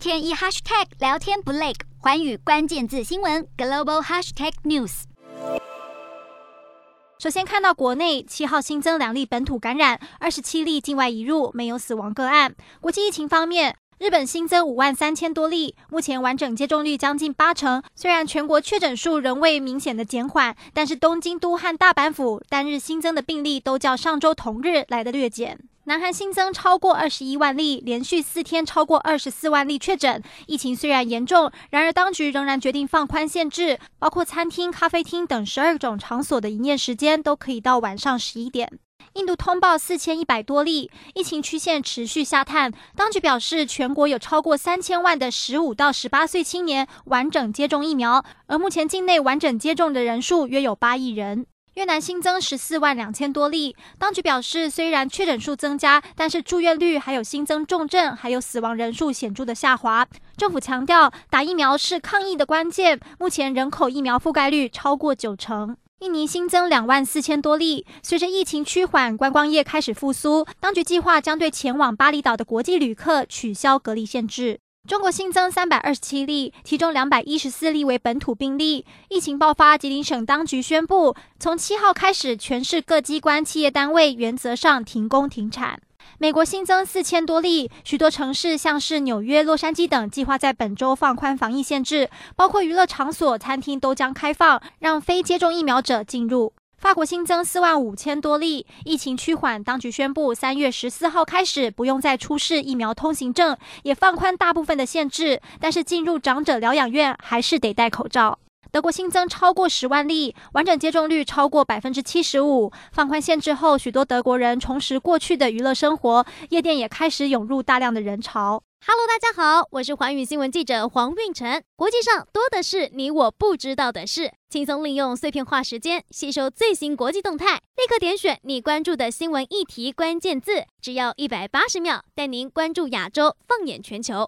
天一 hashtag 聊天不累，寰宇关键字新闻 global hashtag news。首先看到国内七号新增两例本土感染，二十七例境外移入，没有死亡个案。国际疫情方面，日本新增五万三千多例，目前完整接种率将近八成。虽然全国确诊数仍未明显的减缓，但是东京都和大阪府单日新增的病例都较上周同日来的略减。南韩新增超过二十一万例，连续四天超过二十四万例确诊。疫情虽然严重，然而当局仍然决定放宽限制，包括餐厅、咖啡厅等十二种场所的营业时间都可以到晚上十一点。印度通报四千一百多例，疫情曲线持续下探。当局表示，全国有超过三千万的十五到十八岁青年完整接种疫苗，而目前境内完整接种的人数约有八亿人。越南新增十四万两千多例，当局表示，虽然确诊数增加，但是住院率还有新增重症，还有死亡人数显著的下滑。政府强调，打疫苗是抗疫的关键，目前人口疫苗覆盖率超过九成。印尼新增两万四千多例，随着疫情趋缓，观光业开始复苏，当局计划将对前往巴厘岛的国际旅客取消隔离限制。中国新增三百二十七例，其中两百一十四例为本土病例。疫情爆发，吉林省当局宣布，从七号开始，全市各机关、企业单位原则上停工停产。美国新增四千多例，许多城市像是纽约、洛杉矶等，计划在本周放宽防疫限制，包括娱乐场所、餐厅都将开放，让非接种疫苗者进入。法国新增四万五千多例，疫情趋缓，当局宣布三月十四号开始不用再出示疫苗通行证，也放宽大部分的限制，但是进入长者疗养院还是得戴口罩。德国新增超过十万例，完整接种率超过百分之七十五，放宽限制后，许多德国人重拾过去的娱乐生活，夜店也开始涌入大量的人潮。Hello，大家好，我是环宇新闻记者黄运晨。国际上多的是你我不知道的事，轻松利用碎片化时间吸收最新国际动态，立刻点选你关注的新闻议题关键字，只要一百八十秒，带您关注亚洲，放眼全球。